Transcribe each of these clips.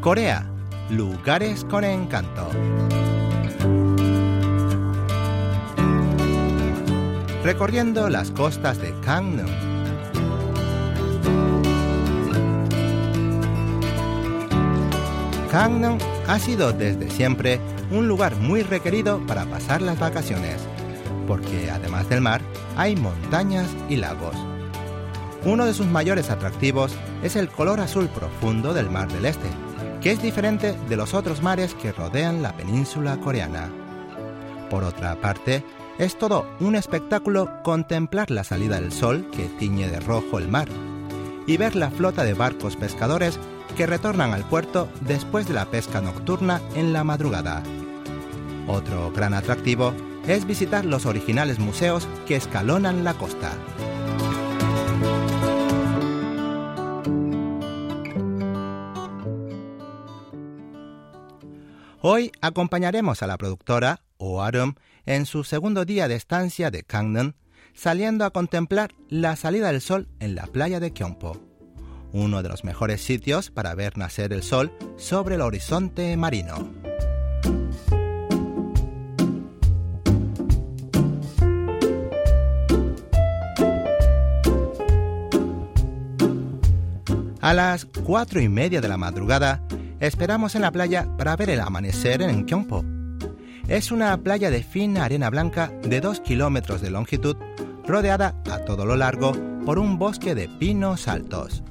Corea, lugares con encanto. Recorriendo las costas de Gangneung. Gangneung ha sido desde siempre un lugar muy requerido para pasar las vacaciones, porque además del mar hay montañas y lagos. Uno de sus mayores atractivos es el color azul profundo del Mar del Este, que es diferente de los otros mares que rodean la península coreana. Por otra parte, es todo un espectáculo contemplar la salida del sol que tiñe de rojo el mar y ver la flota de barcos pescadores que retornan al puerto después de la pesca nocturna en la madrugada. Otro gran atractivo es visitar los originales museos que escalonan la costa. Hoy acompañaremos a la productora Oarum en su segundo día de estancia de Gangneung, saliendo a contemplar la salida del sol en la playa de Gyeongpo, uno de los mejores sitios para ver nacer el sol sobre el horizonte marino. A las cuatro y media de la madrugada, esperamos en la playa para ver el amanecer en Gyeongpo. Es una playa de fina arena blanca de 2 kilómetros de longitud, rodeada a todo lo largo por un bosque de pinos altos.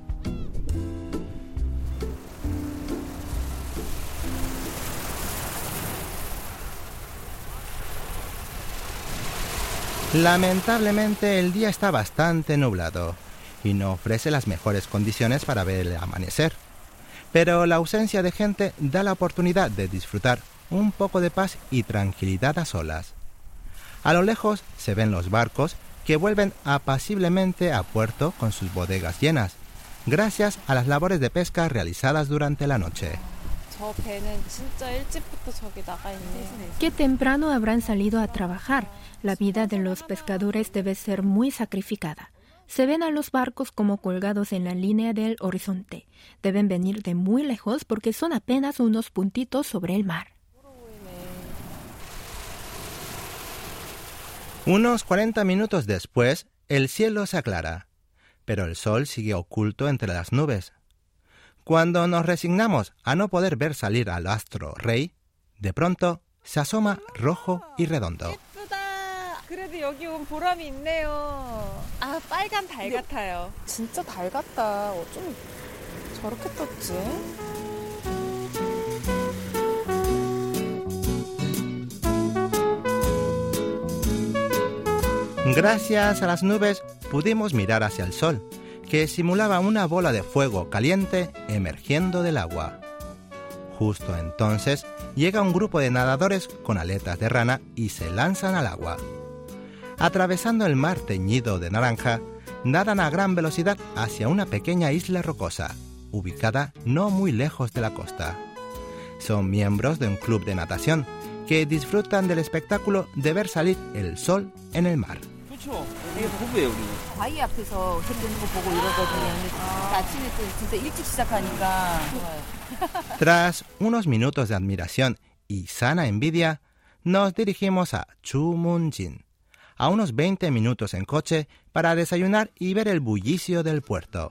Lamentablemente el día está bastante nublado y no ofrece las mejores condiciones para ver el amanecer. Pero la ausencia de gente da la oportunidad de disfrutar un poco de paz y tranquilidad a solas. A lo lejos se ven los barcos que vuelven apaciblemente a puerto con sus bodegas llenas, gracias a las labores de pesca realizadas durante la noche. Qué temprano habrán salido a trabajar. La vida de los pescadores debe ser muy sacrificada. Se ven a los barcos como colgados en la línea del horizonte. Deben venir de muy lejos porque son apenas unos puntitos sobre el mar. Unos 40 minutos después, el cielo se aclara, pero el sol sigue oculto entre las nubes. Cuando nos resignamos a no poder ver salir al astro rey, de pronto se asoma rojo y redondo. 그래도 여기 온 보람이 있네요. 아, 빨간 달 같아요. 진짜 달 같다. 어쩜 저렇게 떴지? Gracias a las nubes pudimos mirar hacia el sol, que simulaba una bola de fuego caliente emergiendo del agua. Justo entonces llega un grupo de nadadores con aletas de rana y se lanzan al agua. Atravesando el mar teñido de naranja, nadan a gran velocidad hacia una pequeña isla rocosa, ubicada no muy lejos de la costa. Son miembros de un club de natación que disfrutan del espectáculo de ver salir el sol en el mar. Tras unos minutos de admiración y sana envidia, nos dirigimos a Chumunjin, a unos 20 minutos en coche para desayunar y ver el bullicio del puerto.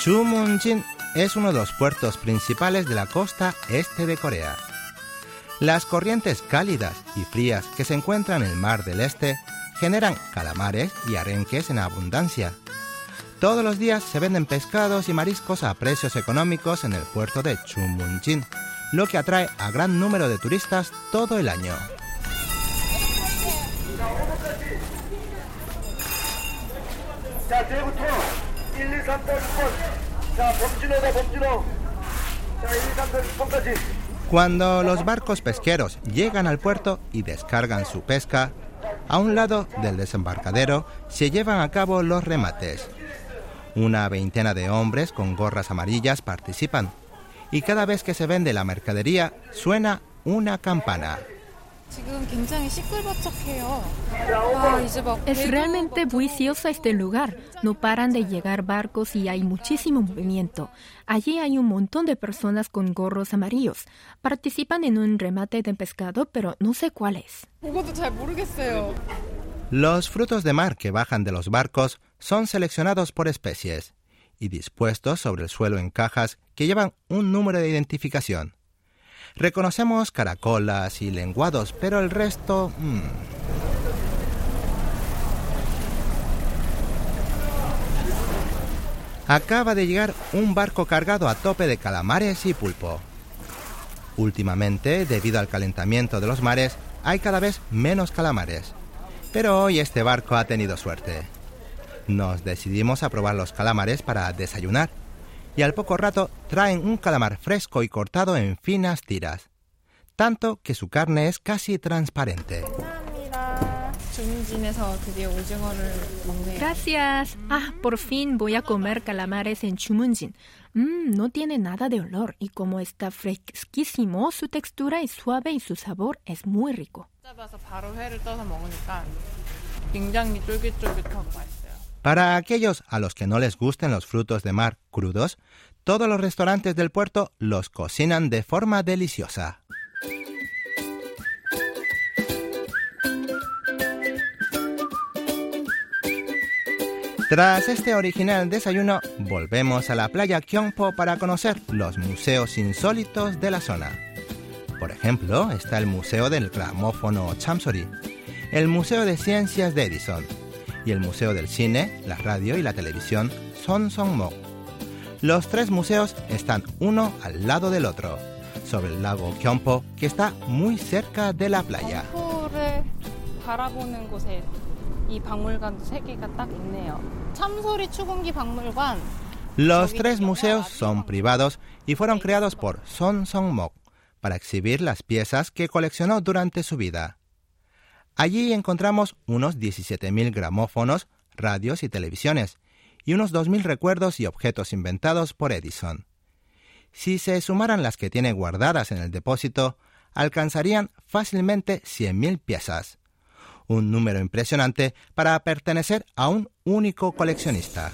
Chumunjin es uno de los puertos principales de la costa este de Corea. Las corrientes cálidas y frías que se encuentran en el mar del este generan calamares y arenques en abundancia. Todos los días se venden pescados y mariscos a precios económicos en el puerto de Chumunjin, lo que atrae a gran número de turistas todo el año. Cuando los barcos pesqueros llegan al puerto y descargan su pesca, a un lado del desembarcadero se llevan a cabo los remates. Una veintena de hombres con gorras amarillas participan y cada vez que se vende la mercadería suena una campana. Es realmente buicioso este lugar. No paran de llegar barcos y hay muchísimo movimiento. Allí hay un montón de personas con gorros amarillos. Participan en un remate de pescado, pero no sé cuál es. Los frutos de mar que bajan de los barcos son seleccionados por especies y dispuestos sobre el suelo en cajas que llevan un número de identificación. Reconocemos caracolas y lenguados, pero el resto... Mm. Acaba de llegar un barco cargado a tope de calamares y pulpo. Últimamente, debido al calentamiento de los mares, hay cada vez menos calamares. Pero hoy este barco ha tenido suerte. Nos decidimos a probar los calamares para desayunar y al poco rato traen un calamar fresco y cortado en finas tiras, tanto que su carne es casi transparente. Gracias. Ah, por fin voy a comer calamares en Chumunjin. Mmm, no tiene nada de olor y como está fresquísimo, su textura es suave y su sabor es muy rico. Para aquellos a los que no les gusten los frutos de mar crudos, todos los restaurantes del puerto los cocinan de forma deliciosa. Tras este original desayuno, volvemos a la playa Kyongpo para conocer los museos insólitos de la zona. Por ejemplo, está el Museo del Gramófono Chamsori, el Museo de Ciencias de Edison, y el Museo del Cine, la Radio y la Televisión Son Son Mo. Los tres museos están uno al lado del otro, sobre el lago Kyompo, que está muy cerca de la playa. Los tres museos son privados y fueron creados por Son Song Mok para exhibir las piezas que coleccionó durante su vida. Allí encontramos unos 17.000 gramófonos, radios y televisiones, y unos 2.000 recuerdos y objetos inventados por Edison. Si se sumaran las que tiene guardadas en el depósito, alcanzarían fácilmente 100.000 piezas un número impresionante para pertenecer a un único coleccionista.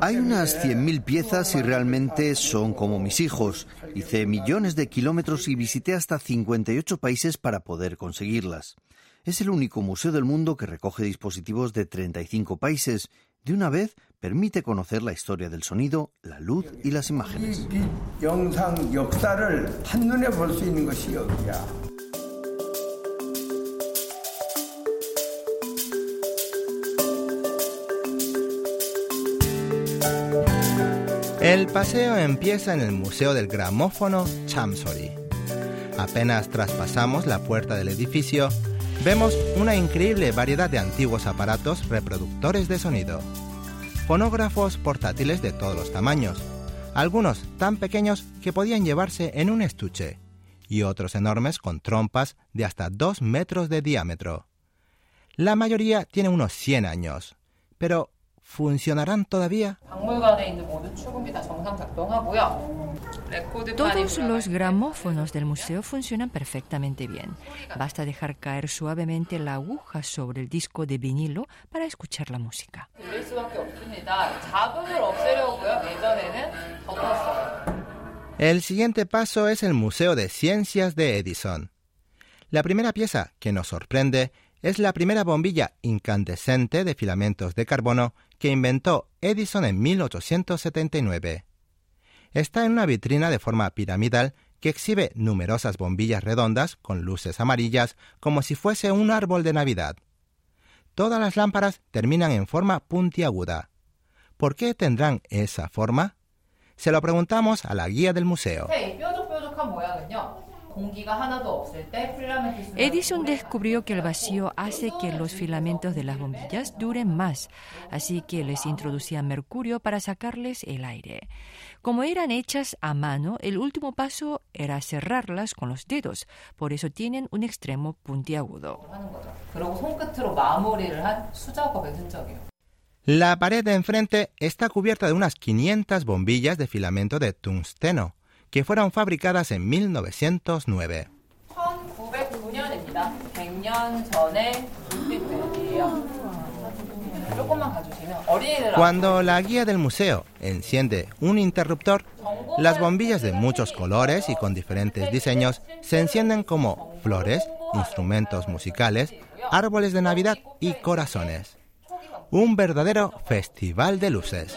Hay unas 100.000 piezas y realmente son como mis hijos. Hice millones de kilómetros y visité hasta 58 países para poder conseguirlas. Es el único museo del mundo que recoge dispositivos de 35 países. De una vez permite conocer la historia del sonido, la luz y las imágenes. El paseo empieza en el Museo del Gramófono Chamsori. Apenas traspasamos la puerta del edificio, vemos una increíble variedad de antiguos aparatos reproductores de sonido fonógrafos portátiles de todos los tamaños, algunos tan pequeños que podían llevarse en un estuche, y otros enormes con trompas de hasta 2 metros de diámetro. La mayoría tiene unos 100 años, pero ¿funcionarán todavía? Todos los gramófonos del museo funcionan perfectamente bien. Basta dejar caer suavemente la aguja sobre el disco de vinilo para escuchar la música. El siguiente paso es el Museo de Ciencias de Edison. La primera pieza que nos sorprende es la primera bombilla incandescente de filamentos de carbono que inventó Edison en 1879. Está en una vitrina de forma piramidal que exhibe numerosas bombillas redondas con luces amarillas como si fuese un árbol de Navidad. Todas las lámparas terminan en forma puntiaguda. ¿Por qué tendrán esa forma? Se lo preguntamos a la guía del museo. Edison descubrió que el vacío hace que los filamentos de las bombillas duren más, así que les introducía mercurio para sacarles el aire. Como eran hechas a mano, el último paso era cerrarlas con los dedos, por eso tienen un extremo puntiagudo. La pared de enfrente está cubierta de unas 500 bombillas de filamento de tungsteno que fueron fabricadas en 1909. Cuando la guía del museo enciende un interruptor, las bombillas de muchos colores y con diferentes diseños se encienden como flores, instrumentos musicales, árboles de Navidad y corazones. Un verdadero festival de luces.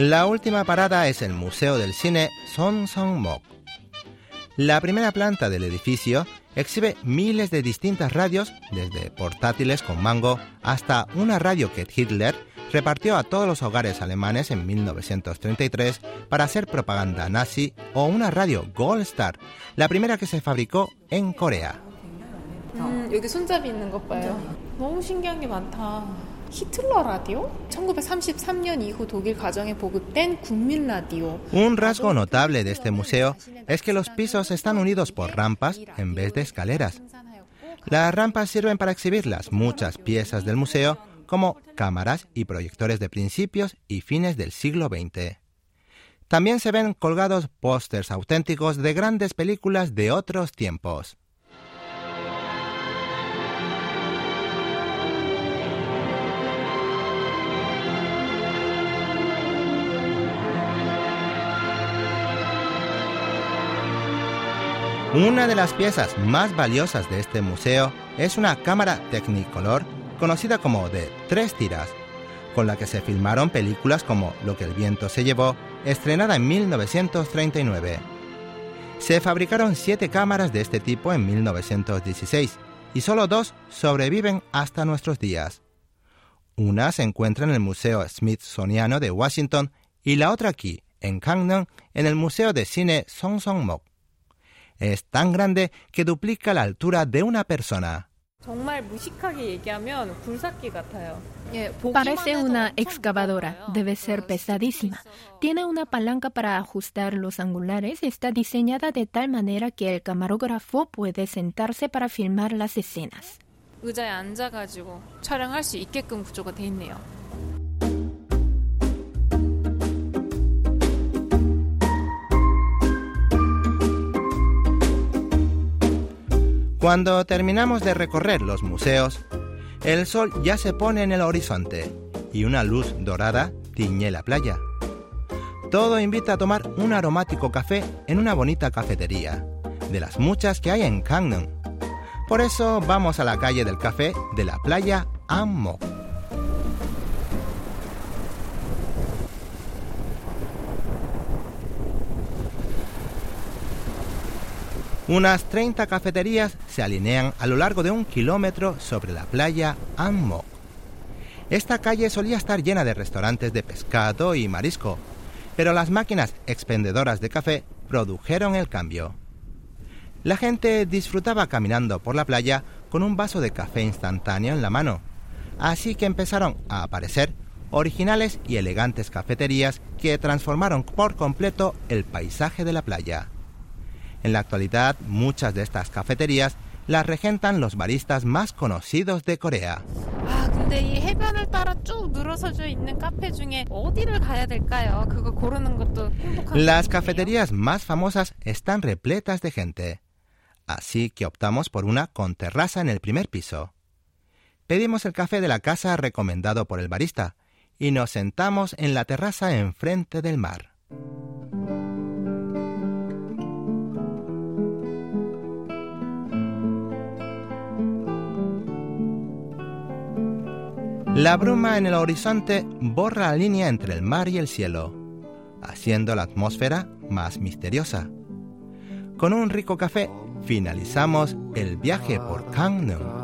La última parada es el Museo del Cine Son Song Mok. La primera planta del edificio exhibe miles de distintas radios, desde portátiles con mango hasta una radio que Hitler repartió a todos los hogares alemanes en 1933 para hacer propaganda nazi o una radio Gold Star, la primera que se fabricó en Corea. Un rasgo notable de este museo es que los pisos están unidos por rampas en vez de escaleras. Las rampas sirven para exhibir las muchas piezas del museo como cámaras y proyectores de principios y fines del siglo XX. También se ven colgados pósters auténticos de grandes películas de otros tiempos. Una de las piezas más valiosas de este museo es una cámara Technicolor conocida como de tres tiras, con la que se filmaron películas como Lo que el viento se llevó, estrenada en 1939. Se fabricaron siete cámaras de este tipo en 1916 y solo dos sobreviven hasta nuestros días. Una se encuentra en el Museo Smithsoniano de Washington y la otra aquí, en Gangneung, en el Museo de Cine Song Song Mok. Es tan grande que duplica la altura de una persona. Parece una excavadora, debe ser pesadísima. Tiene una palanca para ajustar los angulares y está diseñada de tal manera que el camarógrafo puede sentarse para filmar las escenas. Cuando terminamos de recorrer los museos, el sol ya se pone en el horizonte y una luz dorada tiñe la playa. Todo invita a tomar un aromático café en una bonita cafetería, de las muchas que hay en Gangneung. Por eso vamos a la calle del café de la playa Ammo. Unas 30 cafeterías se alinean a lo largo de un kilómetro sobre la playa Anmo. Esta calle solía estar llena de restaurantes de pescado y marisco, pero las máquinas expendedoras de café produjeron el cambio. La gente disfrutaba caminando por la playa con un vaso de café instantáneo en la mano, así que empezaron a aparecer originales y elegantes cafeterías que transformaron por completo el paisaje de la playa. En la actualidad, muchas de estas cafeterías las regentan los baristas más conocidos de Corea. Las cafeterías más famosas están repletas de gente, así que optamos por una con terraza en el primer piso. Pedimos el café de la casa recomendado por el barista y nos sentamos en la terraza enfrente del mar. La bruma en el horizonte borra la línea entre el mar y el cielo, haciendo la atmósfera más misteriosa. Con un rico café finalizamos el viaje por Gangneung.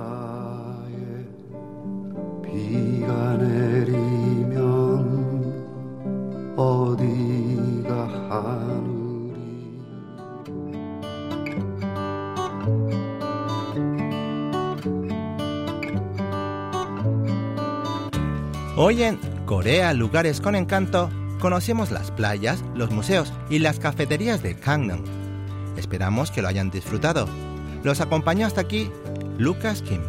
Hoy en Corea, lugares con encanto, conocemos las playas, los museos y las cafeterías de Gangneung. Esperamos que lo hayan disfrutado. Los acompañó hasta aquí Lucas Kim.